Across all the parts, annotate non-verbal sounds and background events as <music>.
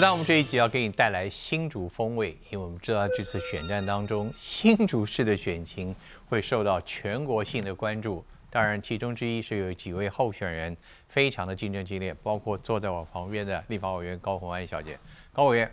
那，我们这一集要给你带来新竹风味，因为我们知道这次选战当中，新竹市的选情会受到全国性的关注。当然，其中之一是有几位候选人非常的竞争激烈，包括坐在我旁边的立法委员高红安小姐。高委员，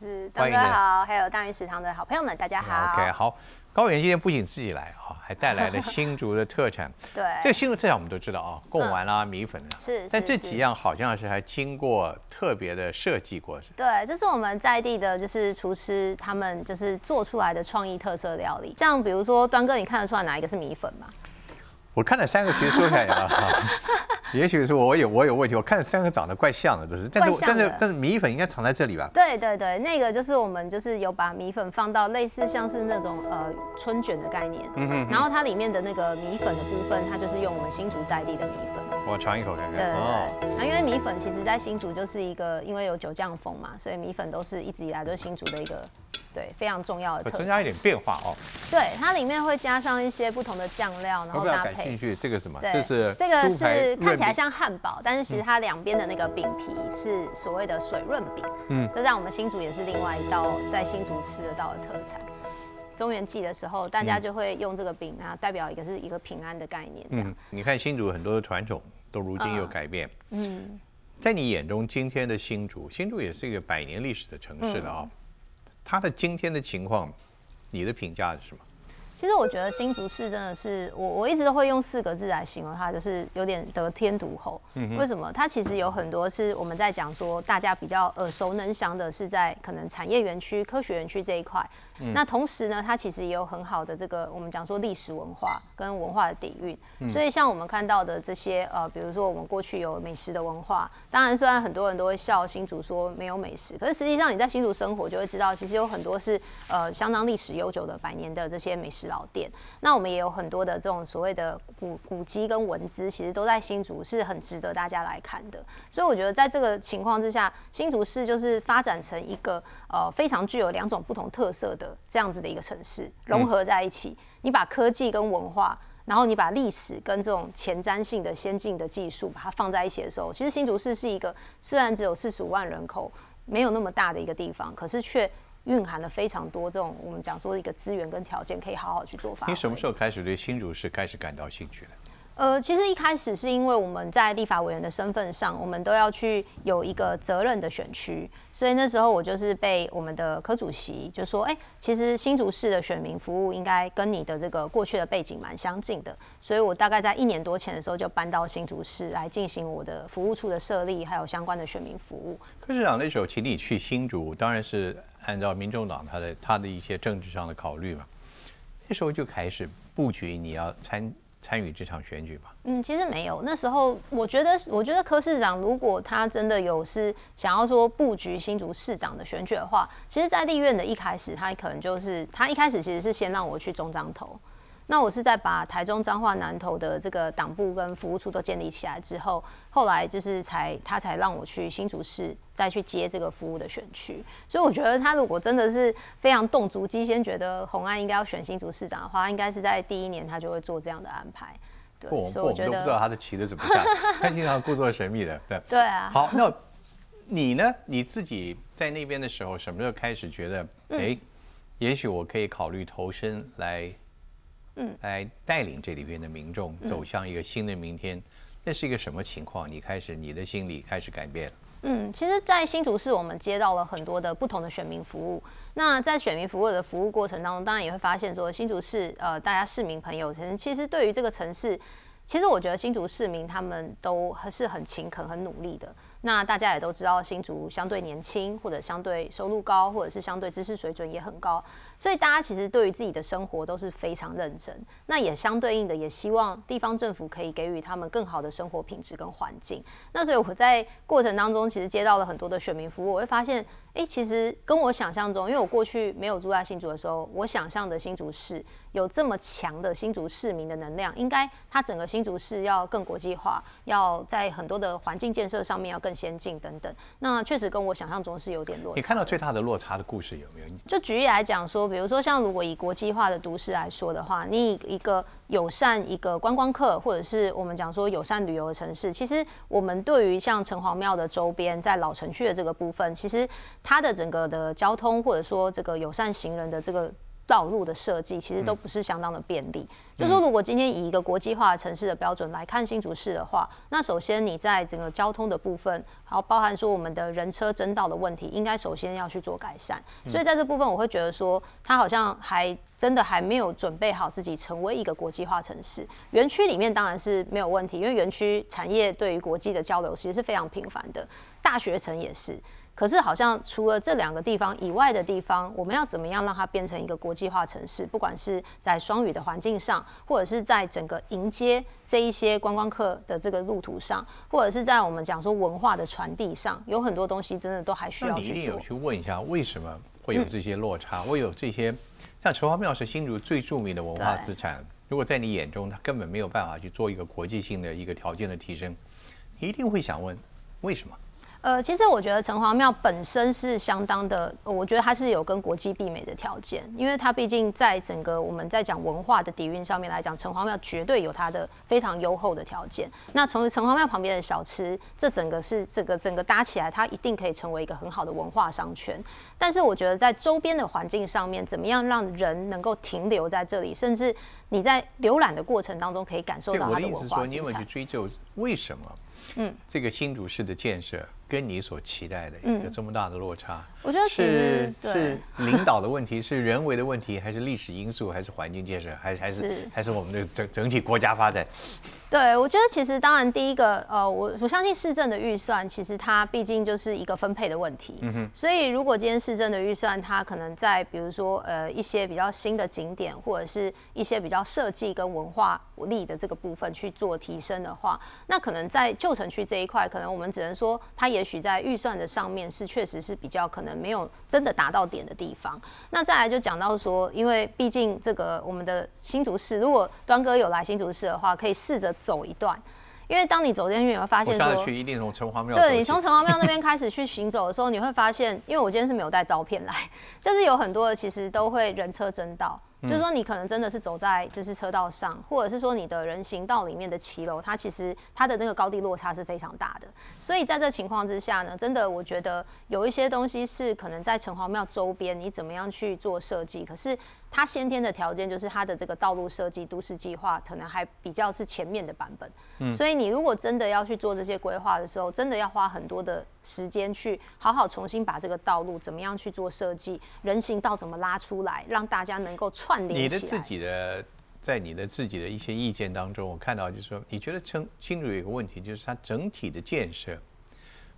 是大哥好，还有大鱼食堂的好朋友们，大家好。OK，好。高原今天不仅自己来啊，<laughs> 还带来了新竹的特产。<laughs> 对，这个新竹特产我们都知道啊，贡丸啦、米粉啊。是。但这几样好像是还经过特别的设计过，是对，这是我们在地的，就是厨师他们就是做出来的创意特色料理。像比如说端哥，你看得出来哪一个是米粉吗？我看了三个，其实说起来啊，<laughs> 也许是我有我有问题。我看了三个长得怪像的，都是，但是但是但是米粉应该藏在这里吧？对对对，那个就是我们就是有把米粉放到类似像是那种呃春卷的概念，嗯哼，然后它里面的那个米粉的部分，它就是用我们新竹在地的米粉。我尝一口看看。对对对，那因为米粉其实在新竹就是一个，因为有九酱风嘛，所以米粉都是一直以来都是新竹的一个。对，非常重要的特增加一点变化哦。对，它里面会加上一些不同的酱料，然后搭配。感兴趣这个什么？这是这个是看起来像汉堡，但是其实它两边的那个饼皮是所谓的水润饼。嗯，这在我们新竹也是另外一道在新竹吃得到的特产。中元祭的时候，大家就会用这个饼啊，代表一个是一个平安的概念。嗯，你看新竹很多的传统都如今有改变。嗯，在你眼中，今天的新竹，新竹也是一个百年历史的城市了啊。他的今天的情况，你的评价是什么？其实我觉得新竹市真的是我我一直都会用四个字来形容它，就是有点得天独厚。为什么？它其实有很多是我们在讲说大家比较耳熟能详的，是在可能产业园区、科学园区这一块。那同时呢，它其实也有很好的这个我们讲说历史文化跟文化的底蕴。所以像我们看到的这些呃，比如说我们过去有美食的文化，当然虽然很多人都会笑新竹说没有美食，可是实际上你在新竹生活就会知道，其实有很多是呃相当历史悠久的百年的这些美食老店。那我们也有很多的这种所谓的古古迹跟文资，其实都在新竹是很值得大家来看的。所以我觉得在这个情况之下，新竹市就是发展成一个呃非常具有两种不同特色的。这样子的一个城市融合在一起，你把科技跟文化，然后你把历史跟这种前瞻性的先进的技术把它放在一起的时候，其实新竹市是一个虽然只有四十五万人口，没有那么大的一个地方，可是却蕴含了非常多这种我们讲说的一个资源跟条件，可以好好去做发你什么时候开始对新竹市开始感到兴趣的？呃，其实一开始是因为我们在立法委员的身份上，我们都要去有一个责任的选区，所以那时候我就是被我们的科主席就说，哎，其实新竹市的选民服务应该跟你的这个过去的背景蛮相近的，所以我大概在一年多前的时候就搬到新竹市来进行我的服务处的设立，还有相关的选民服务。科市长那时候请你去新竹，当然是按照民众党他的他的一些政治上的考虑嘛，那时候就开始布局你要参。参与这场选举吧？嗯，其实没有。那时候我觉得，我觉得柯市长如果他真的有是想要说布局新竹市长的选举的话，其实，在立院的一开始，他可能就是他一开始其实是先让我去中彰投。那我是在把台中彰化南投的这个党部跟服务处都建立起来之后，后来就是才他才让我去新竹市再去接这个服务的选区。所以我觉得他如果真的是非常动足机先觉得洪安应该要选新竹市长的话，应该是在第一年他就会做这样的安排。对，所以我觉得都不知道他的棋子怎么下，<laughs> 他经常故作神秘的。对，对啊。好，那你呢？你自己在那边的时候，什么时候开始觉得，哎，也许我可以考虑投身来？嗯，来带领这里边的民众走向一个新的明天，那是一个什么情况？你开始你的心理开始改变了。嗯，其实，在新竹市，我们接到了很多的不同的选民服务。那在选民服务的服务过程当中，当然也会发现说，新竹市呃，大家市民朋友，其实其实对于这个城市，其实我觉得新竹市民他们都还是很勤恳、很努力的。那大家也都知道，新竹相对年轻，或者相对收入高，或者是相对知识水准也很高。所以大家其实对于自己的生活都是非常认真，那也相对应的也希望地方政府可以给予他们更好的生活品质跟环境。那所以我在过程当中其实接到了很多的选民服务，我会发现，哎，其实跟我想象中，因为我过去没有住在新竹的时候，我想象的新竹市有这么强的新竹市民的能量，应该它整个新竹市要更国际化，要在很多的环境建设上面要更。更先进等等。那确实跟我想象中是有点落差。你看到最大的落差的故事有没有？就举例来讲说，比如说像如果以国际化的都市来说的话，你以一个友善一个观光客，或者是我们讲说友善旅游的城市，其实我们对于像城隍庙的周边，在老城区的这个部分，其实它的整个的交通或者说这个友善行人的这个。道路的设计其实都不是相当的便利。就说如果今天以一个国际化城市的标准来看新竹市的话，那首先你在整个交通的部分，还有包含说我们的人车争道的问题，应该首先要去做改善。所以在这部分，我会觉得说，它好像还真的还没有准备好自己成为一个国际化城市。园区里面当然是没有问题，因为园区产业对于国际的交流其实是非常频繁的，大学城也是。可是，好像除了这两个地方以外的地方，我们要怎么样让它变成一个国际化城市？不管是在双语的环境上，或者是在整个迎接这一些观光客的这个路途上，或者是在我们讲说文化的传递上，有很多东西真的都还需要去做。你一定有去问一下，为什么会有这些落差？会有这些，像城隍庙是新竹最著名的文化资产，如果在你眼中它根本没有办法去做一个国际性的一个条件的提升，你一定会想问为什么？呃，其实我觉得城隍庙本身是相当的，我觉得它是有跟国际媲美的条件，因为它毕竟在整个我们在讲文化的底蕴上面来讲，城隍庙绝对有它的非常优厚的条件。那从城隍庙旁边的小吃，这整个是这个整个搭起来，它一定可以成为一个很好的文化商圈。但是我觉得在周边的环境上面，怎么样让人能够停留在这里，甚至你在浏览的过程当中可以感受到它的文化我的意思说，你有去追究为什么？嗯，这个新竹市的建设。跟你所期待的有这么大的落差，我觉得是是领导的问题，是人为的问题，还是历史因素，还是环境建设，还是还是还是我们的整整体国家发展？<laughs> 对，我觉得其实当然第一个，呃，我我相信市政的预算，其实它毕竟就是一个分配的问题。嗯哼。所以如果今天市政的预算，它可能在比如说呃一些比较新的景点，或者是一些比较设计跟文化力的这个部分去做提升的话，那可能在旧城区这一块，可能我们只能说它。也许在预算的上面是确实是比较可能没有真的达到点的地方。那再来就讲到说，因为毕竟这个我们的新竹市，如果端哥有来新竹市的话，可以试着走一段。因为当你走进去，你会发现说，去一定从城隍庙。对你从城隍庙那边开始去行走的时候，你会发现，因为我今天是没有带照片来，<laughs> 就是有很多的其实都会人车争道。就是说，你可能真的是走在就是车道上，或者是说你的人行道里面的骑楼，它其实它的那个高低落差是非常大的。所以在这情况之下呢，真的我觉得有一些东西是可能在城隍庙周边，你怎么样去做设计，可是。它先天的条件就是它的这个道路设计都市计划可能还比较是前面的版本，嗯，所以你如果真的要去做这些规划的时候，真的要花很多的时间去好好重新把这个道路怎么样去做设计，人行道怎么拉出来，让大家能够串联起来。你的自己的在你的自己的一些意见当中，我看到就是说，你觉得清新竹有一个问题，就是它整体的建设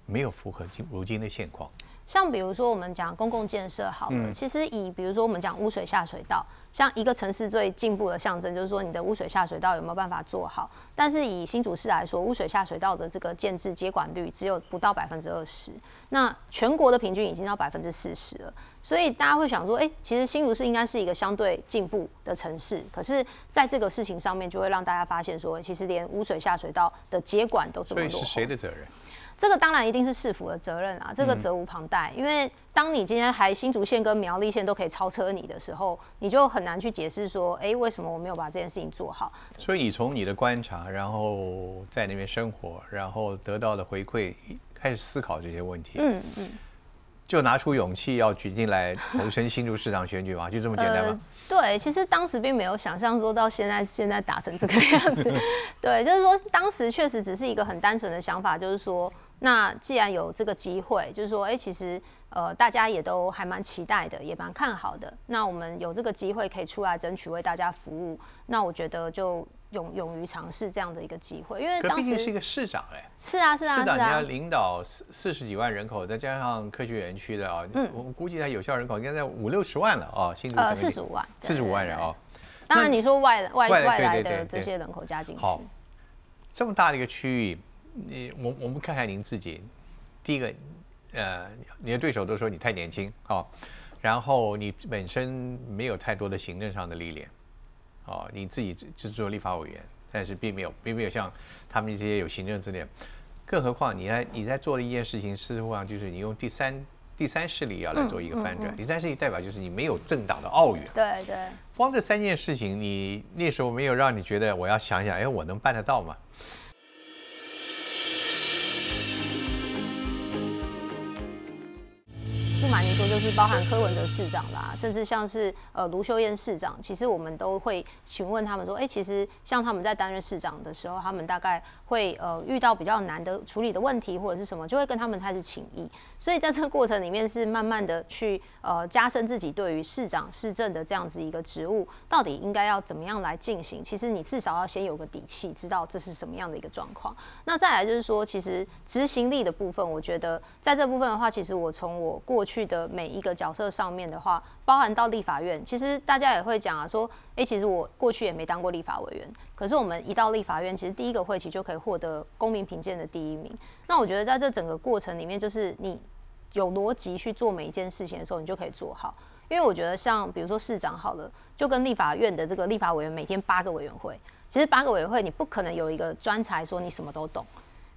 没有符合今如今的现况。像比如说我们讲公共建设好了，其实以比如说我们讲污水下水道，像一个城市最进步的象征，就是说你的污水下水道有没有办法做好？但是以新竹市来说，污水下水道的这个建制接管率只有不到百分之二十，那全国的平均已经到百分之四十了。所以大家会想说，哎，其实新竹市应该是一个相对进步的城市，可是在这个事情上面，就会让大家发现说，其实连污水下水道的接管都这么多。是谁的责任？这个当然一定是市府的责任啊，这个责无旁贷。因为当你今天还新竹县跟苗栗县都可以超车你的时候，你就很难去解释说，哎，为什么我没有把这件事情做好？所以你从你的观察，然后在那边生活，然后得到的回馈，开始思考这些问题。嗯嗯。就拿出勇气要举进来投身新竹市长选举吗？就这么简单吗？对，其实当时并没有想象说到现在现在打成这个样子。<laughs> 对，就是说当时确实只是一个很单纯的想法，就是说，那既然有这个机会，就是说，哎，其实呃大家也都还蛮期待的，也蛮看好的。那我们有这个机会可以出来争取为大家服务，那我觉得就。勇勇于尝试这样的一个机会，因为当时是一个市长哎，是啊是啊，市长你要领导四四十几万人口，再加上科学园区的啊，嗯，我们估计它有效人口应该在五六十万了啊，新竹呃四十五万，四十五万人啊。当然你说外外外来的这些人口加进去，好，这么大的一个区域，你我我们看看您自己，第一个呃，你的对手都说你太年轻啊，然后你本身没有太多的行政上的历练。哦，你自己只做立法委员，但是并没有，并没有像他们这些有行政资历。更何况你在你在做的一件事情，事实上就是你用第三第三势力要来做一个翻转。第三势力代表就是你没有政党的奥运。对对。光这三件事情，你那时候没有让你觉得我要想想，哎，我能办得到吗？蛮多就是包含柯文哲市长啦，甚至像是呃卢秀燕市长，其实我们都会询问他们说，哎，其实像他们在担任市长的时候，他们大概会呃遇到比较难的处理的问题或者是什么，就会跟他们开始请益。所以在这个过程里面是慢慢的去呃加深自己对于市长市政的这样子一个职务到底应该要怎么样来进行。其实你至少要先有个底气，知道这是什么样的一个状况。那再来就是说，其实执行力的部分，我觉得在这部分的话，其实我从我过去。的每一个角色上面的话，包含到立法院，其实大家也会讲啊，说，哎，其实我过去也没当过立法委员，可是我们一到立法院，其实第一个会期就可以获得公民评鉴的第一名。那我觉得在这整个过程里面，就是你有逻辑去做每一件事情的时候，你就可以做好。因为我觉得像比如说市长好了，就跟立法院的这个立法委员每天八个委员会，其实八个委员会你不可能有一个专才说你什么都懂。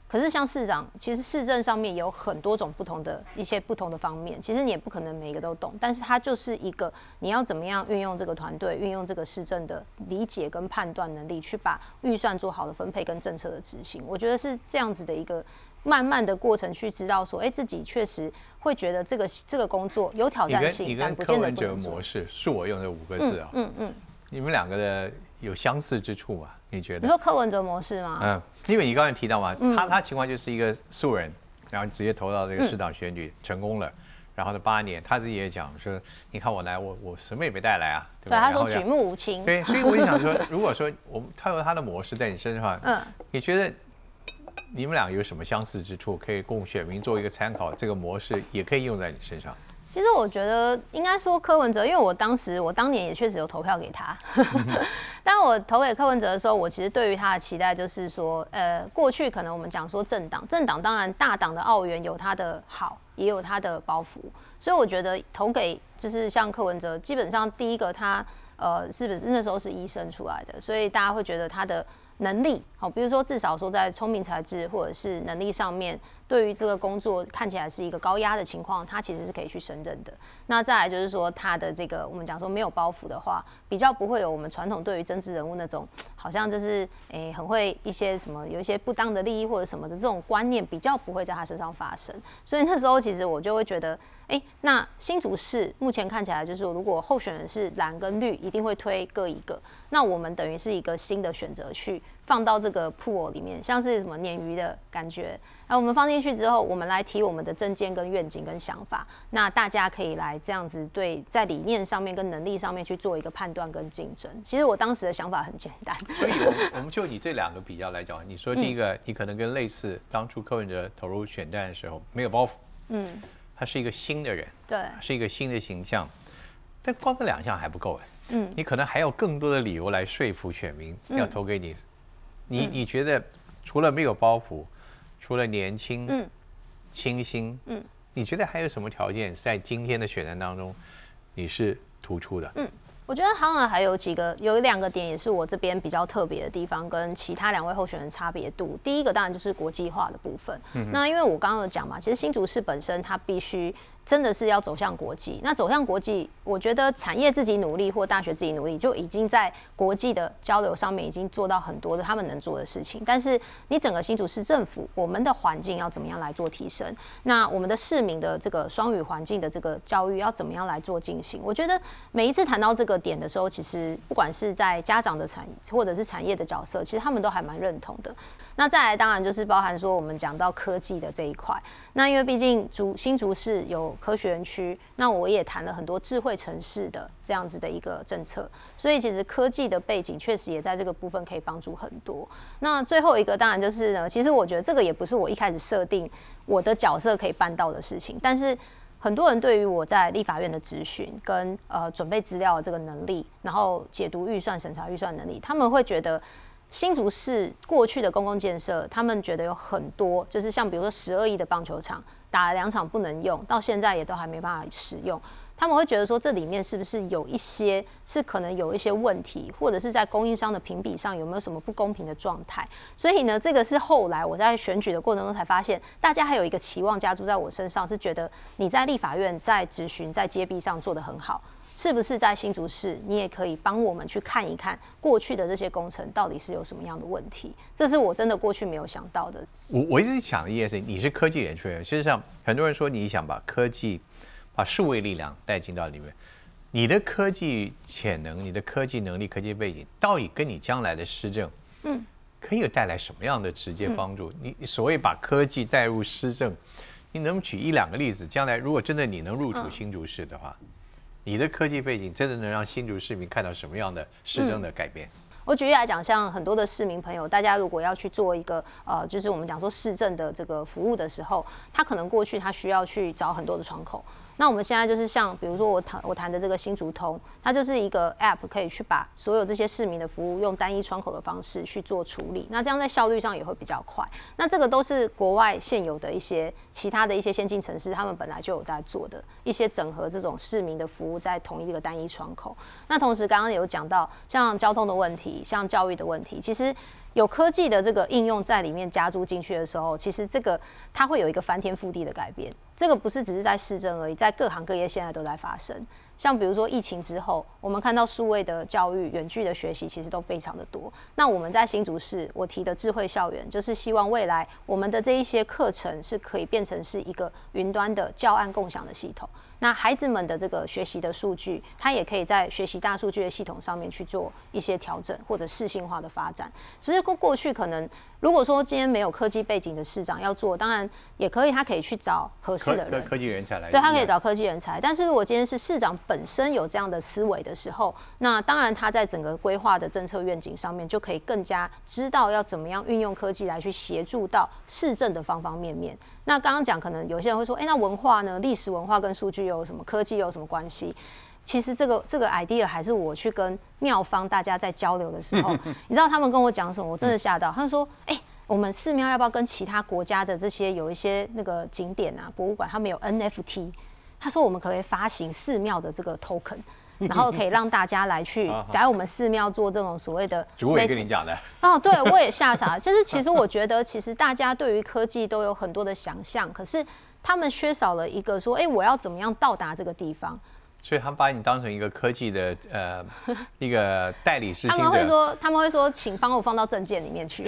可是像市长，其实市政上面有很多种不同的一些不同的方面，其实你也不可能每一个都懂，但是它就是一个你要怎么样运用这个团队，运用这个市政的理解跟判断能力，去把预算做好的分配跟政策的执行，我觉得是这样子的一个慢慢的过程，去知道说，哎，自己确实会觉得这个这个工作有挑战性，但不见得不能模式是我用的五个字啊，嗯嗯，你们两个的有相似之处吗？你觉得？你说柯文哲模式吗？嗯，因为你刚才提到嘛，他他情况就是一个素人，然后直接投到这个市长选举成功了，然后呢八年，他自己也讲说，你看我来，我我什么也没带来啊，对对他说举目无亲。对，所以我就想说，<laughs> 如果说我们他有他的模式在你身上，嗯，你觉得你们俩有什么相似之处，可以供选民做一个参考？这个模式也可以用在你身上。其实我觉得应该说柯文哲，因为我当时我当年也确实有投票给他，<laughs> 但我投给柯文哲的时候，我其实对于他的期待就是说，呃，过去可能我们讲说政党，政党当然大党的澳元有它的好，也有它的包袱，所以我觉得投给就是像柯文哲，基本上第一个他呃是不是那时候是医生出来的，所以大家会觉得他的。能力好，比如说至少说在聪明才智或者是能力上面，对于这个工作看起来是一个高压的情况，他其实是可以去胜任的。那再来就是说他的这个我们讲说没有包袱的话，比较不会有我们传统对于政治人物那种 <tsk> 好像就是诶很会一些什么有一些不当的利益或者什么的这种观念，比较不会在他身上发生。所以那时候其实我就会觉得。哎，那新竹市目前看起来就是，如果候选人是蓝跟绿，一定会推各一个。那我们等于是一个新的选择，去放到这个 pool 里面，像是什么鲶鱼的感觉。那我们放进去之后，我们来提我们的政见跟愿景跟想法，那大家可以来这样子对，在理念上面跟能力上面去做一个判断跟竞争。其实我当时的想法很简单。所以，我我们就以这两个比较来讲，你说第一个，你可能跟类似当初柯文哲投入选战的时候没有包袱，嗯。他是一个新的人，对，是一个新的形象，但光这两项还不够哎，嗯，你可能还有更多的理由来说服选民要投给你。你你觉得除了没有包袱，除了年轻，嗯，清新，嗯，你觉得还有什么条件在今天的选战当中你是突出的？嗯。我觉得当然还有几个，有两个点也是我这边比较特别的地方，跟其他两位候选人差别度。第一个当然就是国际化的部分。那因为我刚刚有讲嘛，其实新竹市本身它必须。真的是要走向国际，那走向国际，我觉得产业自己努力或大学自己努力，就已经在国际的交流上面已经做到很多的他们能做的事情。但是你整个新竹市政府，我们的环境要怎么样来做提升？那我们的市民的这个双语环境的这个教育要怎么样来做进行？我觉得每一次谈到这个点的时候，其实不管是在家长的产或者是产业的角色，其实他们都还蛮认同的。那再来，当然就是包含说我们讲到科技的这一块。那因为毕竟竹新竹市有科学园区，那我也谈了很多智慧城市的这样子的一个政策，所以其实科技的背景确实也在这个部分可以帮助很多。那最后一个当然就是呢，其实我觉得这个也不是我一开始设定我的角色可以办到的事情，但是很多人对于我在立法院的咨询跟呃准备资料的这个能力，然后解读预算、审查预算能力，他们会觉得。新竹市过去的公共建设，他们觉得有很多，就是像比如说十二亿的棒球场打了两场不能用，到现在也都还没办法使用。他们会觉得说这里面是不是有一些是可能有一些问题，或者是在供应商的评比上有没有什么不公平的状态？所以呢，这个是后来我在选举的过程中才发现，大家还有一个期望加注在我身上，是觉得你在立法院在质询在揭弊上做得很好。是不是在新竹市，你也可以帮我们去看一看过去的这些工程到底是有什么样的问题？这是我真的过去没有想到的。我我一直想一件事情，你是科技人出身，事实上很多人说你想把科技、把数位力量带进到里面，你的科技潜能、你的科技能力、科技背景，到底跟你将来的施政，嗯，可以有带来什么样的直接帮助？你所谓把科技带入施政，你能举一两个例子？将来如果真的你能入主新竹市的话？你的科技背景真的能让新竹市民看到什么样的市政的改变？我举例来讲，像很多的市民朋友，大家如果要去做一个呃，就是我们讲说市政的这个服务的时候，他可能过去他需要去找很多的窗口。那我们现在就是像，比如说我谈我谈的这个新竹通，它就是一个 App，可以去把所有这些市民的服务用单一窗口的方式去做处理。那这样在效率上也会比较快。那这个都是国外现有的一些其他的一些先进城市，他们本来就有在做的一些整合这种市民的服务在同一个单一窗口。那同时刚刚有讲到像交通的问题，像教育的问题，其实。有科技的这个应用在里面加注进去的时候，其实这个它会有一个翻天覆地的改变。这个不是只是在市政而已，在各行各业现在都在发生。像比如说疫情之后，我们看到数位的教育、远距的学习其实都非常的多。那我们在新竹市，我提的智慧校园，就是希望未来我们的这一些课程是可以变成是一个云端的教案共享的系统。那孩子们的这个学习的数据，他也可以在学习大数据的系统上面去做一些调整或者适性化的发展。所以过过去可能，如果说今天没有科技背景的市长要做，当然也可以，他可以去找合适的人，科技人才来。对他可以找科技人才。但是如果今天是市长本身有这样的思维的时候，那当然他在整个规划的政策愿景上面就可以更加知道要怎么样运用科技来去协助到市政的方方面面。那刚刚讲，可能有些人会说，哎，那文化呢？历史文化跟数据有什么？科技有什么关系？其实这个这个 idea 还是我去跟妙方大家在交流的时候，<laughs> 你知道他们跟我讲什么？我真的吓到。他们说，哎，我们寺庙要不要跟其他国家的这些有一些那个景点啊、博物馆，他们有 NFT？他说，我们可不可以发行寺庙的这个 token？<laughs> 然后可以让大家来去来我们寺庙做这种所谓的。主也跟你讲的。<laughs> 哦，对，我也吓傻。就是其实我觉得，其实大家对于科技都有很多的想象，可是他们缺少了一个说，哎，我要怎么样到达这个地方？所以他们把你当成一个科技的呃 <laughs> 一个代理师。他们会说，他们会说，请帮我放到证件里面去。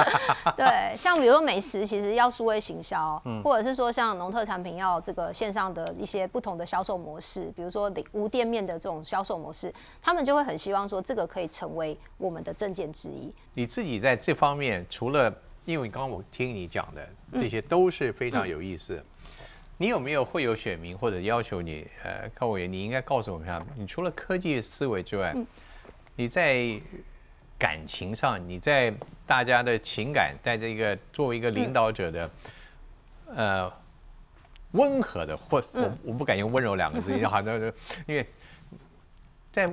<laughs> 对，像比如说美食，其实要数位行销，或者是说像农特产品要这个线上的一些不同的销售模式，比如说无店面的这种销售模式，他们就会很希望说这个可以成为我们的证件之一。你自己在这方面，除了因为刚刚我听你讲的这些都是非常有意思。你有没有会有选民或者要求你？呃，高委员，你应该告诉我们一下，你除了科技思维之外，你在感情上，你在大家的情感，在这个作为一个领导者的，呃，温和的，或我我不敢用温柔两个字，<laughs> 好像因为在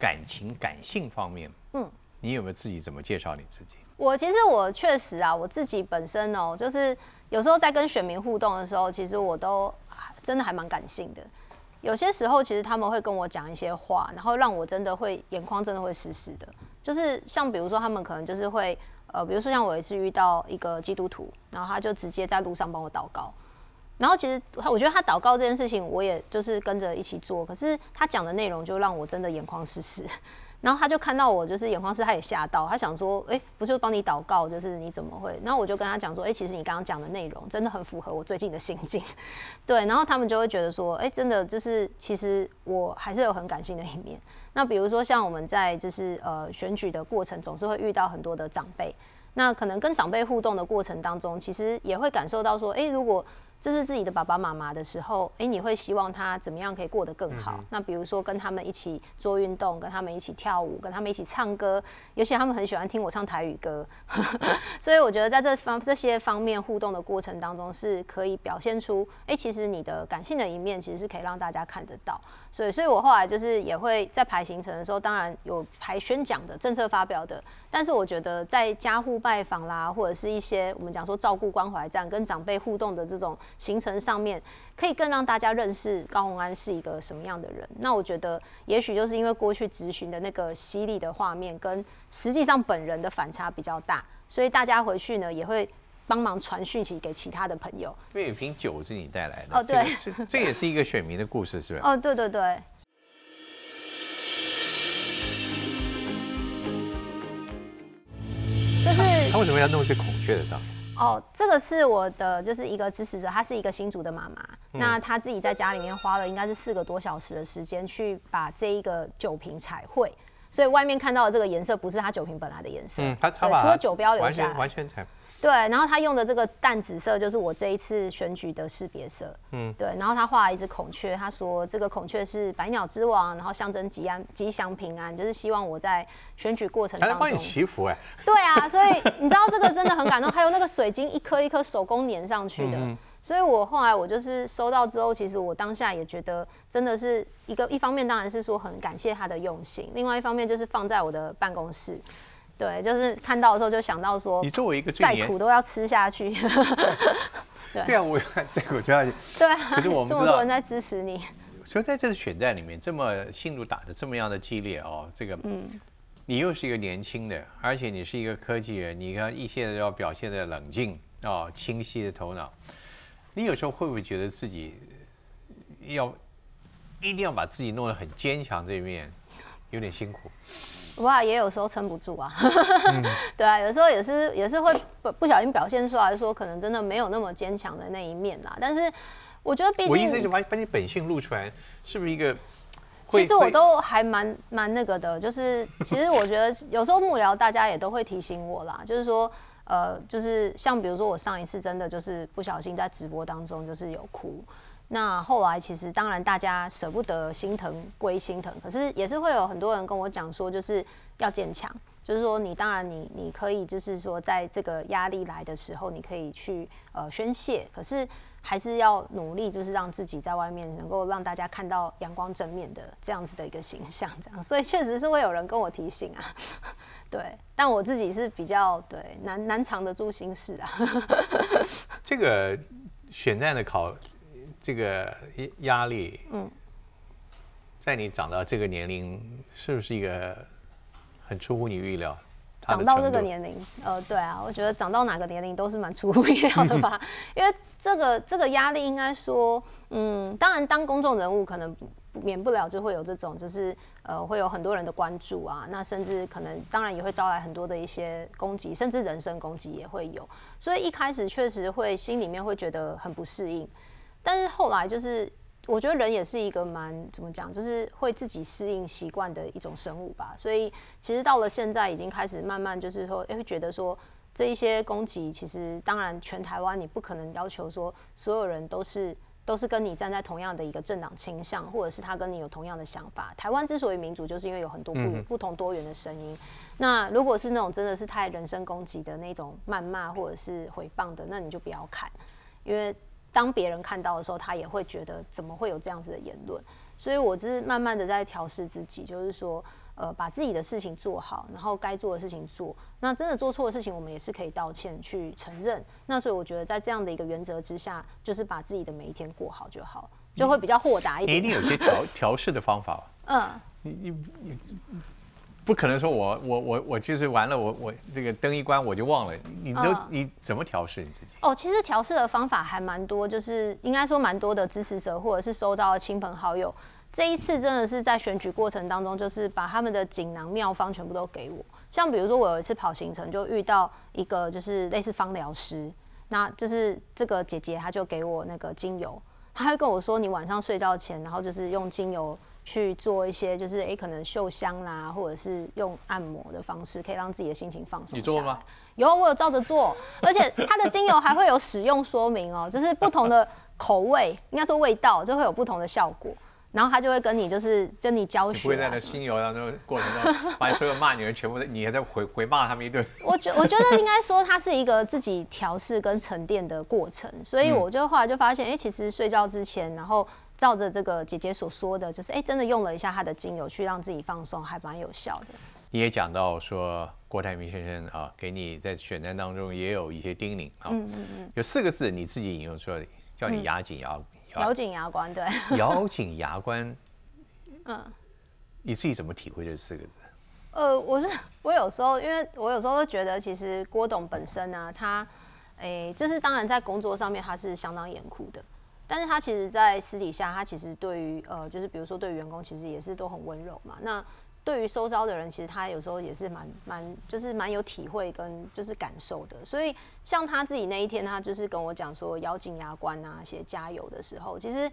感情感性方面，嗯，你有没有自己怎么介绍你自己？我其实我确实啊，我自己本身哦，就是。有时候在跟选民互动的时候，其实我都真的还蛮感性的。有些时候，其实他们会跟我讲一些话，然后让我真的会眼眶真的会湿湿的。就是像比如说，他们可能就是会呃，比如说像我一次遇到一个基督徒，然后他就直接在路上帮我祷告。然后其实我觉得他祷告这件事情，我也就是跟着一起做。可是他讲的内容就让我真的眼眶湿湿。然后他就看到我，就是眼眶是，他也吓到，他想说，哎，不是帮你祷告，就是你怎么会？然后我就跟他讲说，哎，其实你刚刚讲的内容真的很符合我最近的心境，<laughs> 对。然后他们就会觉得说，哎，真的就是，其实我还是有很感性的一面。那比如说像我们在就是呃选举的过程，总是会遇到很多的长辈，那可能跟长辈互动的过程当中，其实也会感受到说，哎，如果这是自己的爸爸妈妈的时候，哎，你会希望他怎么样可以过得更好？那比如说跟他们一起做运动，跟他们一起跳舞，跟他们一起唱歌，尤其他们很喜欢听我唱台语歌，<laughs> 所以我觉得在这方这些方面互动的过程当中，是可以表现出，哎，其实你的感性的一面，其实是可以让大家看得到。所以，所以我后来就是也会在排行程的时候，当然有排宣讲的政策发表的，但是我觉得在家户拜访啦，或者是一些我们讲说照顾关怀站跟长辈互动的这种。行程上面，可以更让大家认识高洪安是一个什么样的人。那我觉得，也许就是因为过去执询的那个犀利的画面，跟实际上本人的反差比较大，所以大家回去呢也会帮忙传讯息给其他的朋友。因为有瓶酒是你带来的哦，对，这这也是一个选民的故事，是吧？哦，对对对。就是他为什么要弄这孔雀的上面？哦，这个是我的，就是一个支持者，她是一个新竹的妈妈，那她自己在家里面花了应该是四个多小时的时间去把这一个酒瓶彩绘，所以外面看到的这个颜色不是它酒瓶本来的颜色，嗯，她除了酒标留下来，完全彩。对，然后他用的这个淡紫色就是我这一次选举的识别色。嗯，对，然后他画了一只孔雀，他说这个孔雀是百鸟之王，然后象征吉安、吉祥、平安，就是希望我在选举过程当中。帮你祈福哎。对啊，所以你知道这个真的很感动，还有那个水晶一颗一颗手工粘上去的，所以我后来我就是收到之后，其实我当下也觉得真的是一个一方面当然是说很感谢他的用心，另外一方面就是放在我的办公室。对，就是看到的时候就想到说，你作为一个再苦都要吃下去。<laughs> 对啊，我再苦就要。<laughs> 对啊，可是我们这么多人在支持你。所以在这个选战里面，这么信路打的这么样的激烈哦，这个，嗯，你又是一个年轻的，而且你是一个科技人，你看一切都要表现的冷静哦，清晰的头脑。你有时候会不会觉得自己要一定要把自己弄得很坚强这一面，有点辛苦？哇，也有时候撑不住啊，<laughs> 对啊，有时候也是也是会不不小心表现出来说，可能真的没有那么坚强的那一面啦。但是我觉得，毕竟我意思就把把你本性露出来，是不是一个？其实我都还蛮蛮那个的，就是其实我觉得有时候幕僚大家也都会提醒我啦，就是说呃，就是像比如说我上一次真的就是不小心在直播当中就是有哭。那后来其实当然大家舍不得心疼归心疼，可是也是会有很多人跟我讲说，就是要坚强，就是说你当然你你可以就是说在这个压力来的时候，你可以去呃宣泄，可是还是要努力，就是让自己在外面能够让大家看到阳光正面的这样子的一个形象，这样，所以确实是会有人跟我提醒啊，对，但我自己是比较对难难藏得住心事啊。<laughs> 这个选战的考。这个压力，嗯，在你长到这个年龄，是不是一个很出乎你预料？长到这个年龄，呃，对啊，我觉得长到哪个年龄都是蛮出乎意料的吧。<laughs> 因为这个这个压力，应该说，嗯，当然当公众人物，可能免不了就会有这种，就是呃，会有很多人的关注啊。那甚至可能，当然也会招来很多的一些攻击，甚至人身攻击也会有。所以一开始确实会心里面会觉得很不适应。但是后来就是，我觉得人也是一个蛮怎么讲，就是会自己适应习惯的一种生物吧。所以其实到了现在，已经开始慢慢就是说，会觉得说这一些攻击，其实当然全台湾你不可能要求说所有人都是都是跟你站在同样的一个政党倾向，或者是他跟你有同样的想法。台湾之所以民主，就是因为有很多不不同多元的声音。那如果是那种真的是太人身攻击的那种谩骂或者是回谤的，那你就不要看，因为。当别人看到的时候，他也会觉得怎么会有这样子的言论？所以我就是慢慢的在调试自己，就是说，呃，把自己的事情做好，然后该做的事情做。那真的做错的事情，我们也是可以道歉去承认。那所以我觉得在这样的一个原则之下，就是把自己的每一天过好就好，就会比较豁达一点。你一定有些调调试的方法吧。嗯。你你你。不可能说，我我我我就是完了，我我这个灯一关我就忘了。你都你怎么调试你自己？哦，其实调试的方法还蛮多，就是应该说蛮多的支持者或者是收到的亲朋好友，这一次真的是在选举过程当中，就是把他们的锦囊妙方全部都给我。像比如说我有一次跑行程，就遇到一个就是类似芳疗师，那就是这个姐姐她就给我那个精油，她会跟我说，你晚上睡觉前，然后就是用精油。去做一些，就是诶，可能嗅香啦，或者是用按摩的方式，可以让自己的心情放松。你做吗？有，我有照着做，而且它的精油还会有使用说明哦，就是不同的口味，应该说味道就会有不同的效果。然后他就会跟你，就是跟你教学。不会在那精油当中过程中，把所有骂你的全部，你还在回 <laughs> 回骂他们一顿。我觉我觉得应该说，它是一个自己调试跟沉淀的过程，所以我就后来就发现，哎，其实睡觉之前，然后。照着这个姐姐所说的，就是哎，真的用了一下她的精油去让自己放松，还蛮有效的。你也讲到说，郭台铭先生啊，给你在选战当中也有一些叮咛啊，嗯嗯嗯，有四个字你自己引用出来，叫你牙紧牙咬紧牙关，对，咬紧牙关。<laughs> 嗯，你自己怎么体会这四个字？呃，我是我有时候，因为我有时候会觉得，其实郭董本身呢，他，诶，就是当然在工作上面他是相当严酷的，但是他其实，在私底下，他其实对于呃，就是比如说对员工，其实也是都很温柔嘛。那对于收招的人，其实他有时候也是蛮蛮，就是蛮有体会跟就是感受的。所以像他自己那一天，他就是跟我讲说咬紧牙关啊，写加油的时候，其实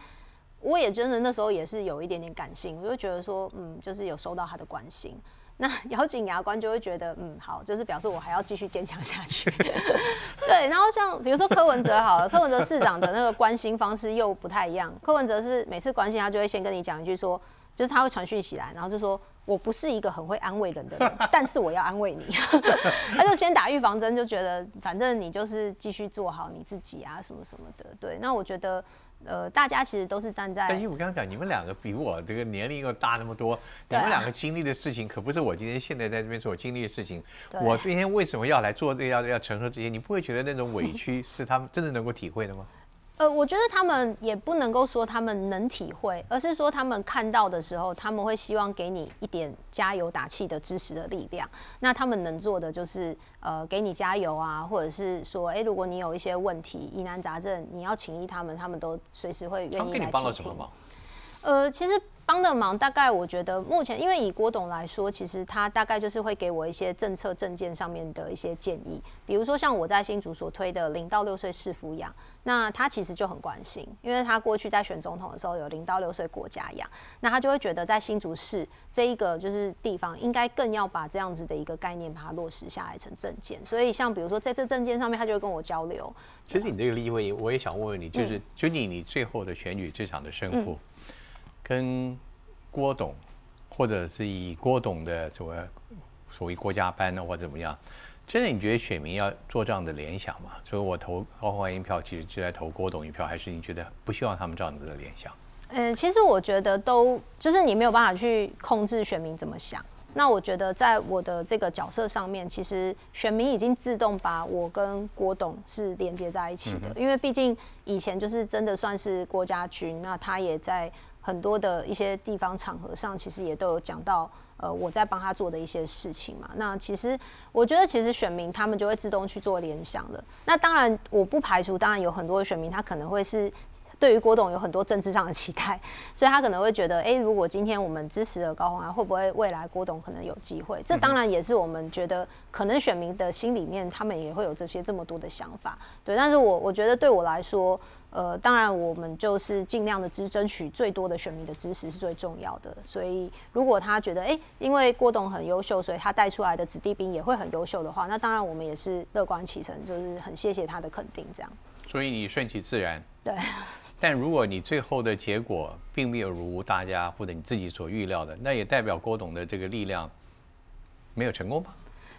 我也真的那时候也是有一点点感性，我就觉得说，嗯，就是有收到他的关心。那 <laughs> 咬紧牙关就会觉得，嗯，好，就是表示我还要继续坚强下去。<laughs> 对，然后像比如说柯文哲好了，柯文哲市长的那个关心方式又不太一样。柯文哲是每次关心他就会先跟你讲一句说，就是他会传讯息来，然后就说我不是一个很会安慰人的人，但是我要安慰你。<laughs> 他就先打预防针，就觉得反正你就是继续做好你自己啊，什么什么的。对，那我觉得。呃，大家其实都是站在。但因为我刚刚讲，你们两个比我这个年龄又大那么多，你们两个经历的事情可不是我今天现在在这边所经历的事情。我今天为什么要来做这个，要要承受这些？你不会觉得那种委屈是他们真的能够体会的吗？呃，我觉得他们也不能够说他们能体会，而是说他们看到的时候，他们会希望给你一点加油打气的支持的力量。那他们能做的就是呃，给你加油啊，或者是说，哎，如果你有一些问题、疑难杂症，你要请医，他们他们都随时会愿意来倾听。呃，其实。帮的忙大概我觉得目前，因为以郭董来说，其实他大概就是会给我一些政策政见上面的一些建议，比如说像我在新竹所推的零到六岁试抚养，那他其实就很关心，因为他过去在选总统的时候有零到六岁国家养，那他就会觉得在新竹市这一个就是地方应该更要把这样子的一个概念把它落实下来成政见，所以像比如说在这政见上面，他就会跟我交流。其实你这个例会，我也想问问你，就是究竟你最后的选举这场的胜负。跟郭董，或者是以郭董的所谓所谓国家班呢，或怎么样？真的你觉得选民要做这样的联想吗？所以我投高欢一票，其实就在投郭董一票，还是你觉得不希望他们这样子的联想？嗯，其实我觉得都就是你没有办法去控制选民怎么想。那我觉得在我的这个角色上面，其实选民已经自动把我跟郭董是连接在一起的，因为毕竟以前就是真的算是郭家军，那他也在。很多的一些地方场合上，其实也都有讲到，呃，我在帮他做的一些事情嘛。那其实我觉得，其实选民他们就会自动去做联想了。那当然，我不排除，当然有很多的选民他可能会是对于郭董有很多政治上的期待，所以他可能会觉得，哎，如果今天我们支持了高虹安，会不会未来郭董可能有机会？这当然也是我们觉得可能选民的心里面，他们也会有这些这么多的想法。对，但是我我觉得对我来说。呃，当然，我们就是尽量的支争取最多的选民的支持是最重要的。所以，如果他觉得，哎，因为郭董很优秀，所以他带出来的子弟兵也会很优秀的话，那当然我们也是乐观其成，就是很谢谢他的肯定，这样。所以你顺其自然。对。<laughs> 但如果你最后的结果并没有如大家或者你自己所预料的，那也代表郭董的这个力量没有成功吗？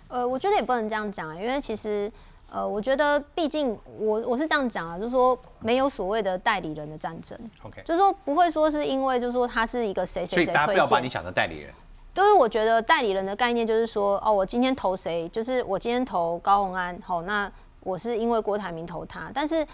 呃，我觉得也不能这样讲，因为其实。呃，我觉得毕竟我我是这样讲啊，就是说没有所谓的代理人的战争，OK，就是说不会说是因为就是说他是一个谁谁谁推荐，所以大家不要把你想成代理人。就是我觉得代理人的概念就是说，哦，我今天投谁，就是我今天投高鸿安，好，那我是因为郭台铭投他，但是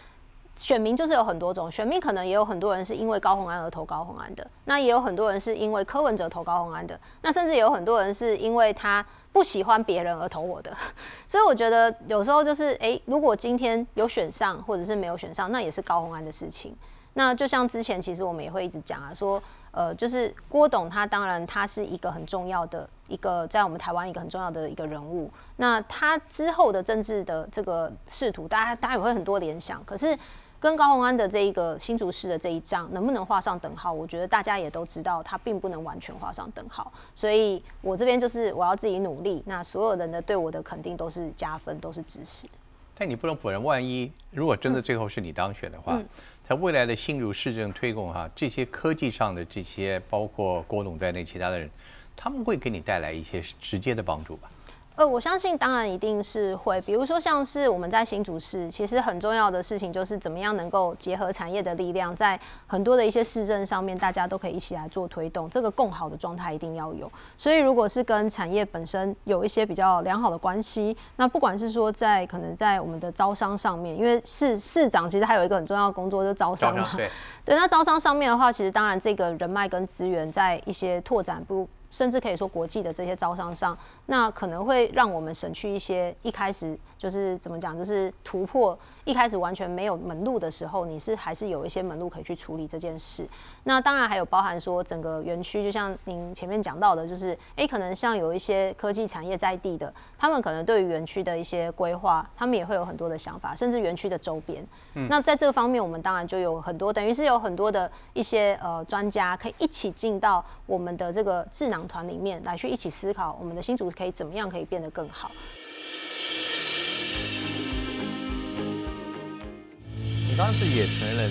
选民就是有很多种，选民可能也有很多人是因为高鸿安而投高鸿安的，那也有很多人是因为柯文哲投高鸿安的，那甚至也有很多人是因为他。不喜欢别人而投我的，<laughs> 所以我觉得有时候就是，诶，如果今天有选上或者是没有选上，那也是高红安的事情。那就像之前其实我们也会一直讲啊，说，呃，就是郭董他当然他是一个很重要的一个在我们台湾一个很重要的一个人物，那他之后的政治的这个仕途，大家大家也会很多联想，可是。跟高鸿安的这一个新竹市的这一仗能不能画上等号？我觉得大家也都知道，它并不能完全画上等号。所以我这边就是我要自己努力。那所有人的对我的肯定都是加分，都是支持。但你不能否认，万一如果真的最后是你当选的话，在未来的新竹市政推动哈，这些科技上的这些，包括郭董在内其他的人，他们会给你带来一些直接的帮助吧？呃，我相信当然一定是会，比如说像是我们在新竹市，其实很重要的事情就是怎么样能够结合产业的力量，在很多的一些市政上面，大家都可以一起来做推动，这个共好的状态一定要有。所以如果是跟产业本身有一些比较良好的关系，那不管是说在可能在我们的招商上面，因为市市长其实还有一个很重要的工作就是招商嘛，对对，那招商上面的话，其实当然这个人脉跟资源在一些拓展不。甚至可以说国际的这些招商上，那可能会让我们省去一些一开始就是怎么讲，就是突破一开始完全没有门路的时候，你是还是有一些门路可以去处理这件事。那当然还有包含说整个园区，就像您前面讲到的，就是诶，可能像有一些科技产业在地的，他们可能对于园区的一些规划，他们也会有很多的想法，甚至园区的周边。嗯那在这个方面，我们当然就有很多，等于是有很多的一些呃专家可以一起进到我们的这个智囊团里面来去一起思考，我们的新竹可以怎么样可以变得更好。你当时也承认，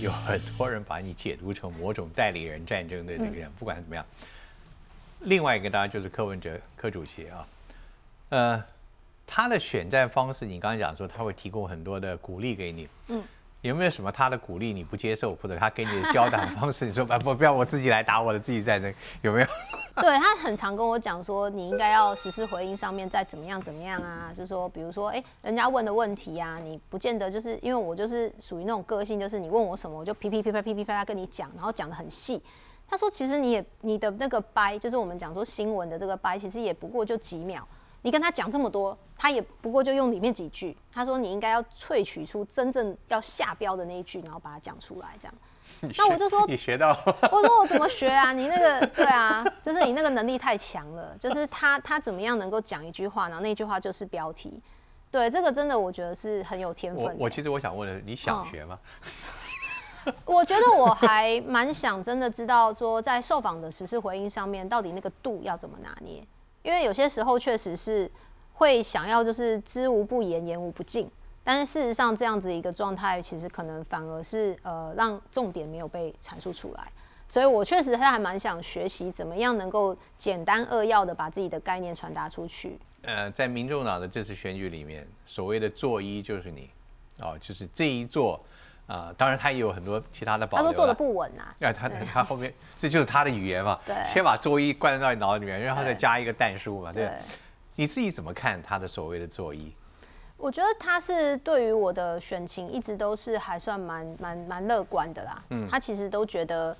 有很多人把你解读成某种代理人战争的这个人，<laughs> 不管怎么样。另外一个当然就是柯文哲柯主席啊，呃。他的选战方式，你刚刚讲说他会提供很多的鼓励给你，嗯，有没有什么他的鼓励你不接受，或者他给你的交代方式，你说不不不要我自己来打我的自己战争，有没有？<laughs> 对他很常跟我讲说，你应该要实施回应上面再怎么样怎么样啊，就是说，比如说，哎，人家问的问题啊，你不见得就是因为我就是属于那种个性，就是你问我什么，我就噼噼噼啪噼噼啪啪跟你讲，然后讲的很细。他说，其实你也你的那个掰，就是我们讲说新闻的这个掰，其实也不过就几秒。你跟他讲这么多，他也不过就用里面几句。他说你应该要萃取出真正要下标的那一句，然后把它讲出来，这样。<laughs> 那我就说 <laughs> 你学到。我说我怎么学啊？你那个对啊，就是你那个能力太强了。就是他他怎么样能够讲一句话，然后那句话就是标题。对，这个真的我觉得是很有天分。我我其实我想问的，你想学吗？我觉得我还蛮想真的知道说，在受访的实事回应上面，到底那个度要怎么拿捏。因为有些时候确实是会想要就是知无不言，言无不尽，但是事实上这样子一个状态，其实可能反而是呃让重点没有被阐述出来。所以我确实是还蛮想学习怎么样能够简单扼要的把自己的概念传达出去。呃，在民众党的这次选举里面，所谓的做一就是你，哦，就是这一座。啊，当然他也有很多其他的保留。他都做的不稳呐。啊，他他后面这就是他的语言嘛。对。先把作揖灌到你脑里面，然后再加一个弹书嘛。对。你自己怎么看他的所谓的作揖？我觉得他是对于我的选情一直都是还算蛮蛮蛮乐观的啦。嗯。他其实都觉得，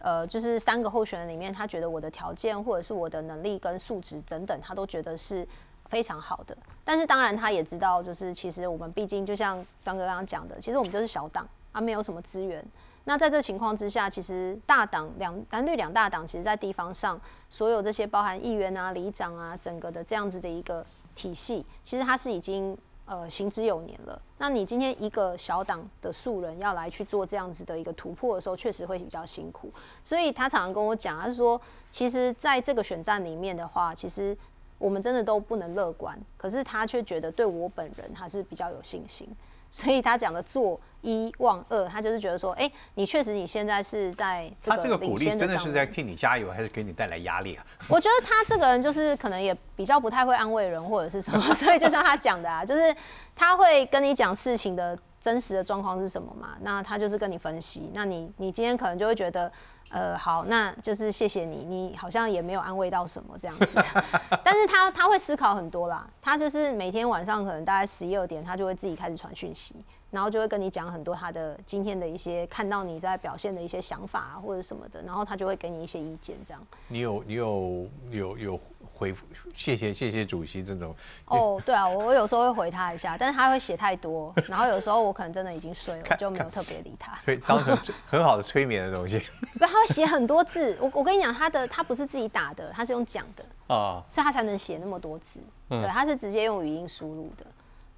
呃，就是三个候选人里面，他觉得我的条件或者是我的能力跟素质等等，他都觉得是。非常好的，但是当然他也知道，就是其实我们毕竟就像刚哥刚刚讲的，其实我们就是小党啊，没有什么资源。那在这情况之下，其实大党两蓝绿两大党，其实在地方上所有这些包含议员啊、里长啊，整个的这样子的一个体系，其实它是已经呃行之有年了。那你今天一个小党的素人要来去做这样子的一个突破的时候，确实会比较辛苦。所以他常常跟我讲，他说，其实在这个选战里面的话，其实。我们真的都不能乐观，可是他却觉得对我本人他是比较有信心，所以他讲的做一忘二，他就是觉得说，哎，你确实你现在是在这个他这个鼓励真的是在替你加油，还是给你带来压力啊？我觉得他这个人就是可能也比较不太会安慰人或者是什么，<laughs> 所以就像他讲的啊，就是他会跟你讲事情的真实的状况是什么嘛，那他就是跟你分析，那你你今天可能就会觉得。呃，好，那就是谢谢你，你好像也没有安慰到什么这样子，<laughs> 但是他他会思考很多啦，他就是每天晚上可能大概十一二点，他就会自己开始传讯息。然后就会跟你讲很多他的今天的一些看到你在表现的一些想法啊或者什么的，然后他就会给你一些意见这样。你有你有有有回复谢谢谢谢主席这种？哦，对啊，我我有时候会回他一下，但是他会写太多，然后有时候我可能真的已经睡了，就没有特别理他。所以当成很好的催眠的东西。<laughs> 不，他会写很多字。我我跟你讲，他的他不是自己打的，他是用讲的啊，所以他才能写那么多字。对，他是直接用语音输入的。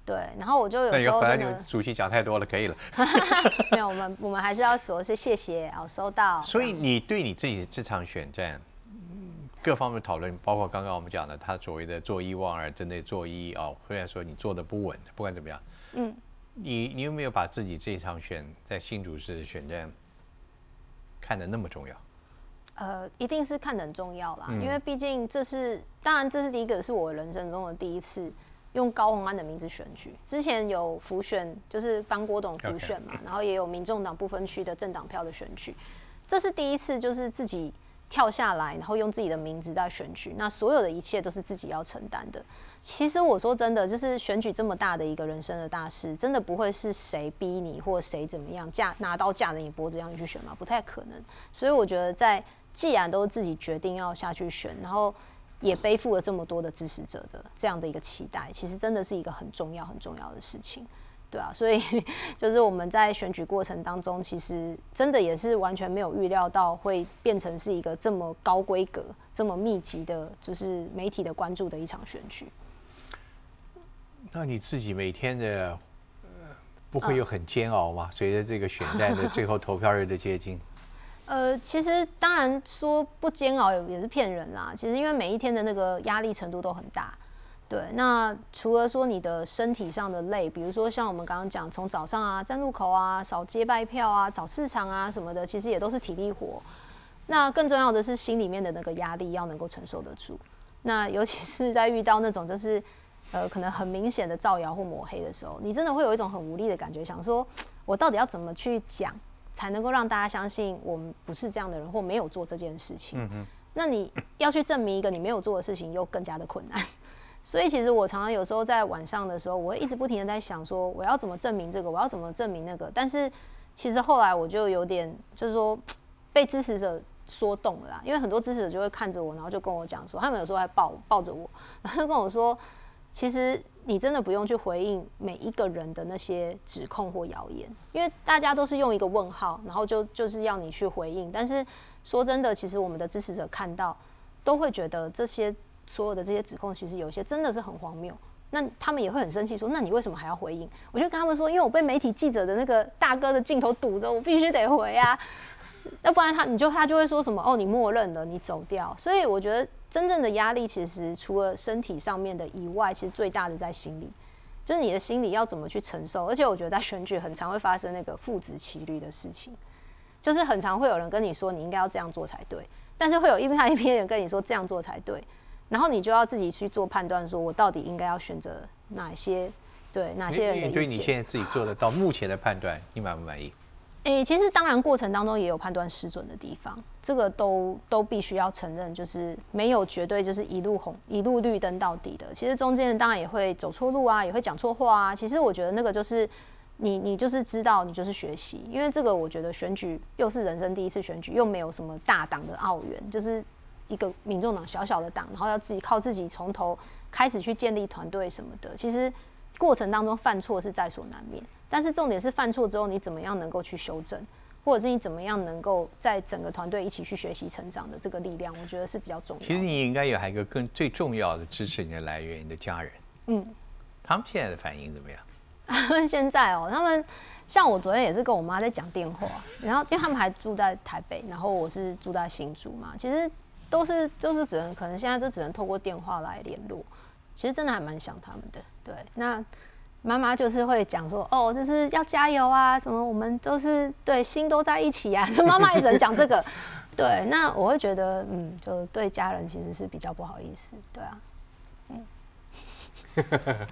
对，然后我就有时候真的主席讲太多了，可以了。<laughs> 没有，我们我们还是要说，是谢谢，哦，收到。所以你对你自己这场选战，各方面讨论，包括刚刚我们讲的，他所谓的做一忘二，针对做一哦，虽然说你做的不稳，不管怎么样，嗯，你你有没有把自己这场选在新竹市的选战看得那么重要？呃，一定是看得很重要啦，因为毕竟这是，当然这是第一个，是我人生中的第一次用高鸿安的名字选举。之前有浮选，就是帮郭董浮选嘛，然后也有民众党不分区的政党票的选举，这是第一次，就是自己。跳下来，然后用自己的名字在选举，那所有的一切都是自己要承担的。其实我说真的，就是选举这么大的一个人生的大事，真的不会是谁逼你或谁怎么样架拿刀架着你脖子让你去选吗？不太可能。所以我觉得，在既然都自己决定要下去选，然后也背负了这么多的支持者的这样的一个期待，其实真的是一个很重要很重要的事情。对啊，所以 <laughs> 就是我们在选举过程当中，其实真的也是完全没有预料到会变成是一个这么高规格、这么密集的，就是媒体的关注的一场选举。那你自己每天的不会有很煎熬吗？随着这个选战的最后投票日的接近？<laughs> 呃，其实当然说不煎熬也也是骗人啦。其实因为每一天的那个压力程度都很大。对，那除了说你的身体上的累，比如说像我们刚刚讲，从早上啊站路口啊扫街拜票啊找市场啊什么的，其实也都是体力活。那更重要的是心里面的那个压力要能够承受得住。那尤其是在遇到那种就是呃可能很明显的造谣或抹黑的时候，你真的会有一种很无力的感觉，想说我到底要怎么去讲才能够让大家相信我们不是这样的人或没有做这件事情？嗯那你要去证明一个你没有做的事情，又更加的困难。所以其实我常常有时候在晚上的时候，我会一直不停的在想说，我要怎么证明这个，我要怎么证明那个。但是其实后来我就有点就是说被支持者说动了啦，因为很多支持者就会看着我，然后就跟我讲说，他们有时候还抱抱着我，然后跟我说，其实你真的不用去回应每一个人的那些指控或谣言，因为大家都是用一个问号，然后就就是要你去回应。但是说真的，其实我们的支持者看到都会觉得这些。所有的这些指控，其实有些真的是很荒谬。那他们也会很生气，说：“那你为什么还要回应？”我就跟他们说：“因为我被媒体记者的那个大哥的镜头堵着，我必须得回啊。要不然他你就他就会说什么哦，你默认了，你走掉。所以我觉得真正的压力，其实除了身体上面的以外，其实最大的在心里，就是你的心理要怎么去承受。而且我觉得在选举很常会发生那个父子骑驴的事情，就是很常会有人跟你说你应该要这样做才对，但是会有一派一边人跟你说这样做才对。然后你就要自己去做判断，说我到底应该要选择哪些，对哪些人的对你现在自己做得到目前的判断，你满不满意？诶，其实当然过程当中也有判断失准的地方，这个都都必须要承认，就是没有绝对就是一路红一路绿灯到底的。其实中间当然也会走错路啊，也会讲错话啊。其实我觉得那个就是你你就是知道，你就是学习，因为这个我觉得选举又是人生第一次选举，又没有什么大党的澳元，就是。一个民众党小小的党，然后要自己靠自己从头开始去建立团队什么的，其实过程当中犯错是在所难免。但是重点是犯错之后，你怎么样能够去修正，或者是你怎么样能够在整个团队一起去学习成长的这个力量，我觉得是比较重要。其实你应该有还一个更最重要的支持你的来源，你的家人。嗯，他们现在的反应怎么样？他 <laughs> 们现在哦，他们像我昨天也是跟我妈在讲电话，然后因为他们还住在台北，然后我是住在新竹嘛，其实。都是就是只能可能现在就只能透过电话来联络，其实真的还蛮想他们的。对，那妈妈就是会讲说，哦，就是要加油啊，什么我们都是对心都在一起啊。<laughs> 妈妈也只能讲这个。对，那我会觉得，嗯，就对家人其实是比较不好意思。对啊，嗯。<laughs>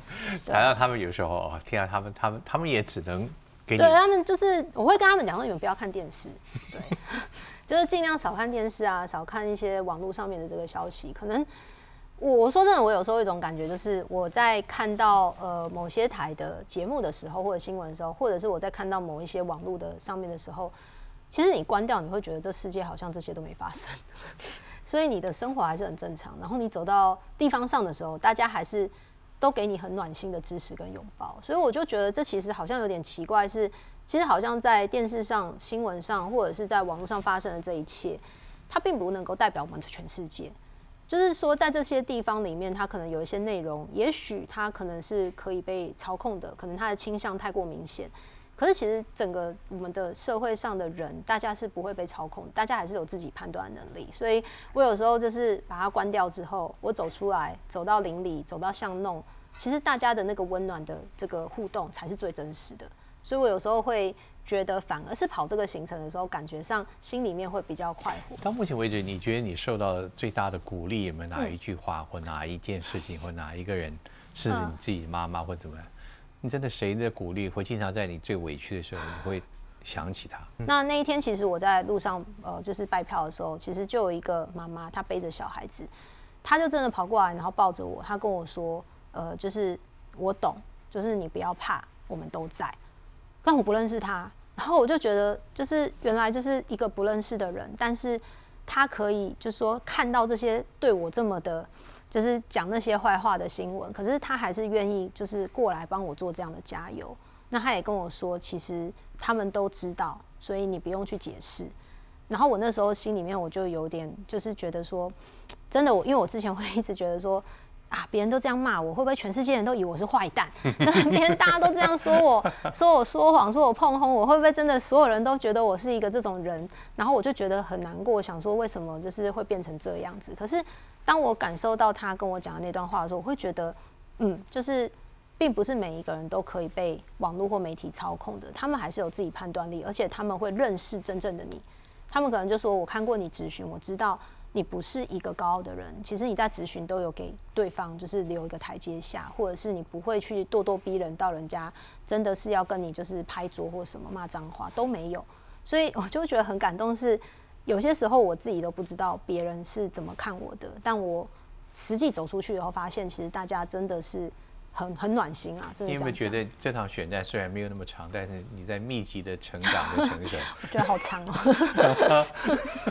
谈到他们有时候，听到他们，他们他们也只能给你。对他们就是我会跟他们讲说，你们不要看电视。对。<laughs> 就是尽量少看电视啊，少看一些网络上面的这个消息。可能我我说真的，我有时候一种感觉，就是我在看到呃某些台的节目的时候，或者新闻的时候，或者是我在看到某一些网络的上面的时候，其实你关掉，你会觉得这世界好像这些都没发生，<laughs> 所以你的生活还是很正常。然后你走到地方上的时候，大家还是都给你很暖心的支持跟拥抱。所以我就觉得这其实好像有点奇怪是。其实好像在电视上、新闻上，或者是在网络上发生的这一切，它并不能够代表我们的全世界。就是说，在这些地方里面，它可能有一些内容，也许它可能是可以被操控的，可能它的倾向太过明显。可是，其实整个我们的社会上的人，大家是不会被操控，大家还是有自己判断能力。所以我有时候就是把它关掉之后，我走出来，走到邻里，走到巷弄，其实大家的那个温暖的这个互动，才是最真实的。所以我有时候会觉得反而是跑这个行程的时候，感觉上心里面会比较快活。到目前为止，你觉得你受到最大的鼓励有没有哪一句话，或哪一件事情，或哪一个人，是你自己妈妈或怎么样？你真的谁的鼓励会经常在你最委屈的时候，你会想起他？那那一天，其实我在路上，呃，就是拜票的时候，其实就有一个妈妈，她背着小孩子，她就真的跑过来，然后抱着我，她跟我说，呃，就是我懂，就是你不要怕，我们都在。但我不认识他，然后我就觉得，就是原来就是一个不认识的人，但是他可以就是说看到这些对我这么的，就是讲那些坏话的新闻，可是他还是愿意就是过来帮我做这样的加油。那他也跟我说，其实他们都知道，所以你不用去解释。然后我那时候心里面我就有点就是觉得说，真的我因为我之前会一直觉得说。啊！别人都这样骂我，会不会全世界人都以为我是坏蛋？<laughs> 那别人大家都这样说我，说我说谎，说我碰轰，我会不会真的所有人都觉得我是一个这种人？然后我就觉得很难过，想说为什么就是会变成这样子？可是当我感受到他跟我讲的那段话的时候，我会觉得，嗯，就是并不是每一个人都可以被网络或媒体操控的，他们还是有自己判断力，而且他们会认识真正的你。他们可能就说：“我看过你咨询，我知道。”你不是一个高傲的人，其实你在咨询都有给对方就是留一个台阶下，或者是你不会去咄咄逼人到人家真的是要跟你就是拍桌或什么骂脏话都没有，所以我就觉得很感动。是有些时候我自己都不知道别人是怎么看我的，但我实际走出去以后，发现其实大家真的是。很很暖心啊！真的你有没有觉得这场选战虽然没有那么长，但是你在密集的成长的成熟？我觉得好长哦。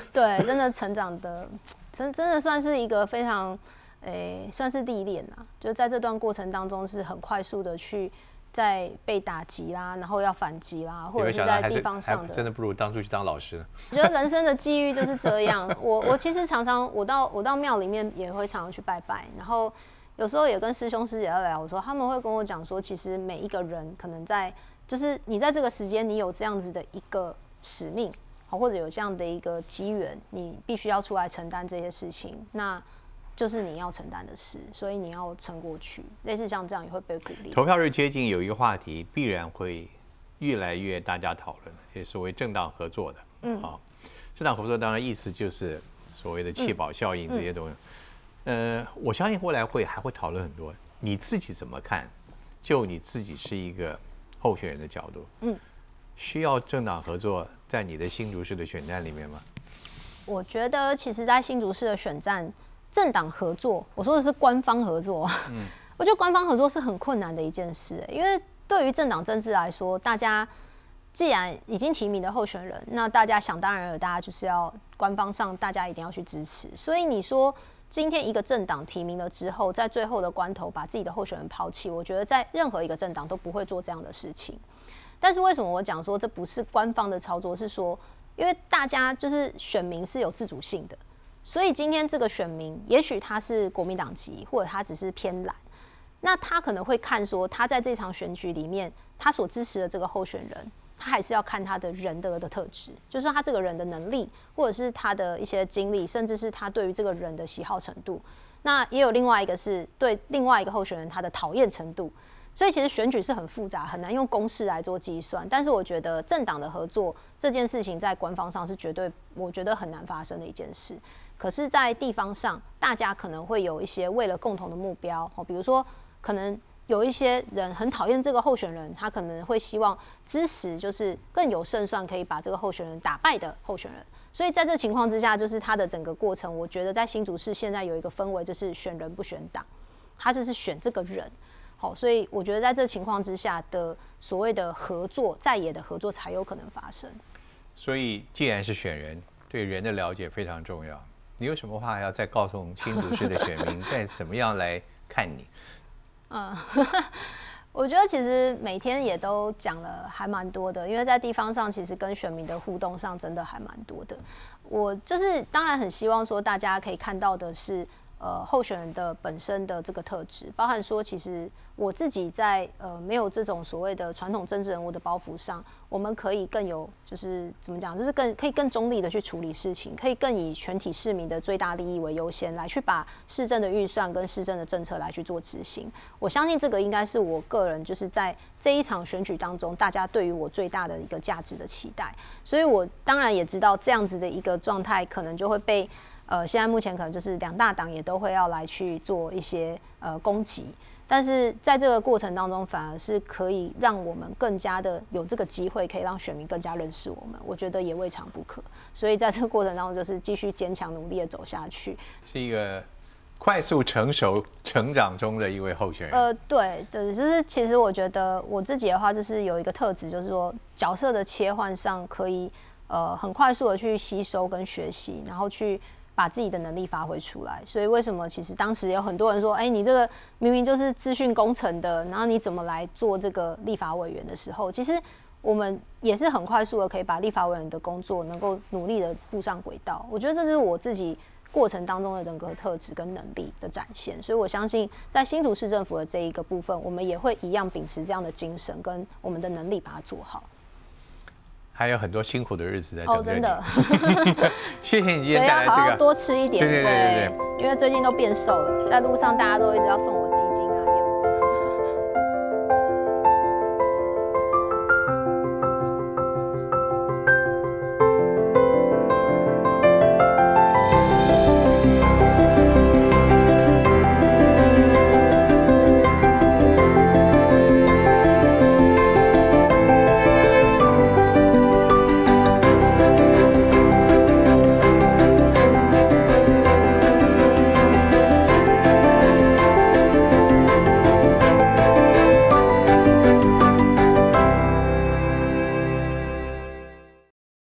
<laughs> 对，真的成长的，真真的算是一个非常，诶，算是历练啊。就在这段过程当中，是很快速的去在被打击啦，然后要反击啦，或者是在地方上的，真的不如当初去当老师。<laughs> 我觉得人生的机遇就是这样。我我其实常常，我到我到庙里面也会常常去拜拜，然后。有时候也跟师兄师姐在聊，我说他们会跟我讲说，其实每一个人可能在，就是你在这个时间，你有这样子的一个使命，好，或者有这样的一个机缘，你必须要出来承担这些事情，那就是你要承担的事，所以你要撑过去。类似像这样也会被鼓励。投票日接近，有一个话题必然会越来越大家讨论，也所谓政党合作的，嗯，好，政党合作当然意思就是所谓的弃保效应这些东西。呃，我相信未来会还会讨论很多。你自己怎么看？就你自己是一个候选人的角度，嗯，需要政党合作在你的新竹市的选战里面吗？我觉得，其实，在新竹市的选战，政党合作，我说的是官方合作。嗯，我觉得官方合作是很困难的一件事，因为对于政党政治来说，大家既然已经提名的候选人，那大家想当然了，大家就是要官方上，大家一定要去支持。所以你说。今天一个政党提名了之后，在最后的关头把自己的候选人抛弃，我觉得在任何一个政党都不会做这样的事情。但是为什么我讲说这不是官方的操作？是说，因为大家就是选民是有自主性的，所以今天这个选民，也许他是国民党籍，或者他只是偏蓝，那他可能会看说，他在这场选举里面，他所支持的这个候选人。他还是要看他的人的的特质，就是他这个人的能力，或者是他的一些经历，甚至是他对于这个人的喜好程度。那也有另外一个是对另外一个候选人他的讨厌程度。所以其实选举是很复杂，很难用公式来做计算。但是我觉得政党的合作这件事情在官方上是绝对，我觉得很难发生的一件事。可是，在地方上，大家可能会有一些为了共同的目标，哦，比如说可能。有一些人很讨厌这个候选人，他可能会希望支持就是更有胜算可以把这个候选人打败的候选人。所以在这情况之下，就是他的整个过程，我觉得在新竹市现在有一个氛围，就是选人不选党，他就是选这个人。好，所以我觉得在这情况之下的所谓的合作，在野的合作才有可能发生。所以既然是选人，对人的了解非常重要。你有什么话要再告诉新竹市的选民，再怎么样来看你？嗯，<laughs> 我觉得其实每天也都讲了还蛮多的，因为在地方上其实跟选民的互动上真的还蛮多的。我就是当然很希望说大家可以看到的是，呃，候选人的本身的这个特质，包含说，其实我自己在呃没有这种所谓的传统政治人物的包袱上，我们可以更有，就是怎么讲，就是更可以更中立的去处理事情，可以更以全体市民的最大利益为优先，来去把市政的预算跟市政的政策来去做执行。我相信这个应该是我个人就是在这一场选举当中，大家对于我最大的一个价值的期待。所以我当然也知道这样子的一个状态，可能就会被。呃，现在目前可能就是两大党也都会要来去做一些呃攻击，但是在这个过程当中，反而是可以让我们更加的有这个机会，可以让选民更加认识我们，我觉得也未尝不可。所以在这个过程当中，就是继续坚强努力的走下去。是一个快速成熟成长中的一位候选人。呃，对，对，就是其实我觉得我自己的话，就是有一个特质，就是说角色的切换上可以呃很快速的去吸收跟学习，然后去。把自己的能力发挥出来，所以为什么其实当时有很多人说，哎，你这个明明就是资讯工程的，然后你怎么来做这个立法委员的时候，其实我们也是很快速的可以把立法委员的工作能够努力的步上轨道。我觉得这是我自己过程当中的人格特质跟能力的展现，所以我相信在新竹市政府的这一个部分，我们也会一样秉持这样的精神跟我们的能力把它做好。还有很多辛苦的日子在等着你。<laughs> 谢谢你今天带来这个。多吃一点，对对对对因为最近都变瘦了，在路上大家都一直要送我。